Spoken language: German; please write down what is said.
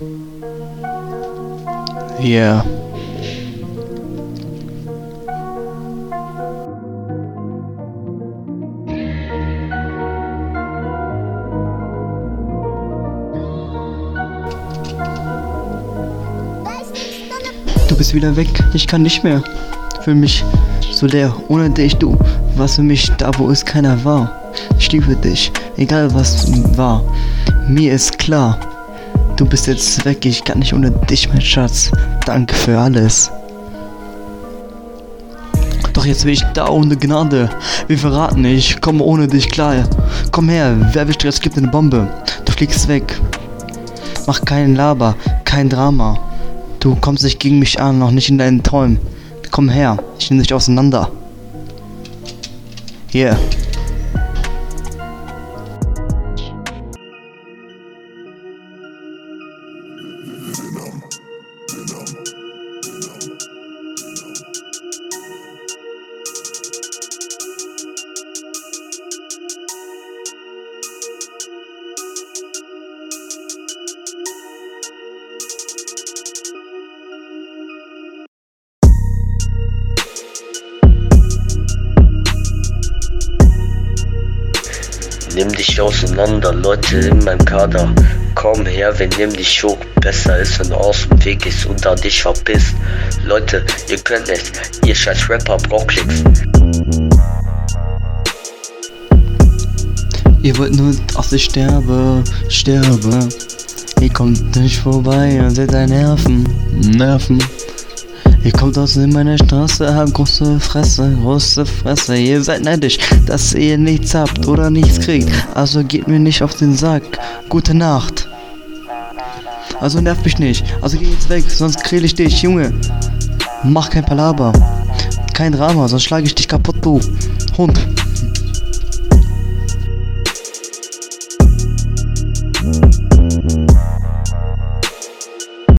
Yeah. Du bist wieder weg, ich kann nicht mehr. Für mich so leer, ohne dich, du. Was für mich da, wo es keiner war. Ich liebe dich, egal was war. Mir ist klar, du bist jetzt weg, ich kann nicht ohne dich, mein Schatz. Danke für alles. Doch jetzt bin ich da ohne Gnade. Wir verraten, ich komme ohne dich klar. Komm her, wer will Stress, gibt eine Bombe. Du fliegst weg. Mach keinen Laber, kein Drama. Du kommst nicht gegen mich an, noch nicht in deinen Träumen. Komm her, ich nehme dich auseinander. Yeah. Syndrome. Nimm dich auseinander, Leute in meinem Kader. Komm her, wir nehmen dich hoch. Besser ist, wenn du aus dem Weg gehst und da dich verpisst. Leute, ihr könnt es. Ihr scheiß Rapper braucht Klicks. Ihr wollt nur, dass ich sterbe, sterbe. Ihr kommt nicht vorbei und seht deine Nerven, Nerven. Ihr kommt aus in meine Straße, habt große Fresse, große Fresse. Ihr seid neidisch, dass ihr nichts habt oder nichts kriegt. Also geht mir nicht auf den Sack. Gute Nacht. Also nervt mich nicht. Also geh jetzt weg, sonst krill ich dich, Junge. Mach kein Palaber. Kein Drama, sonst schlage ich dich kaputt, du Hund.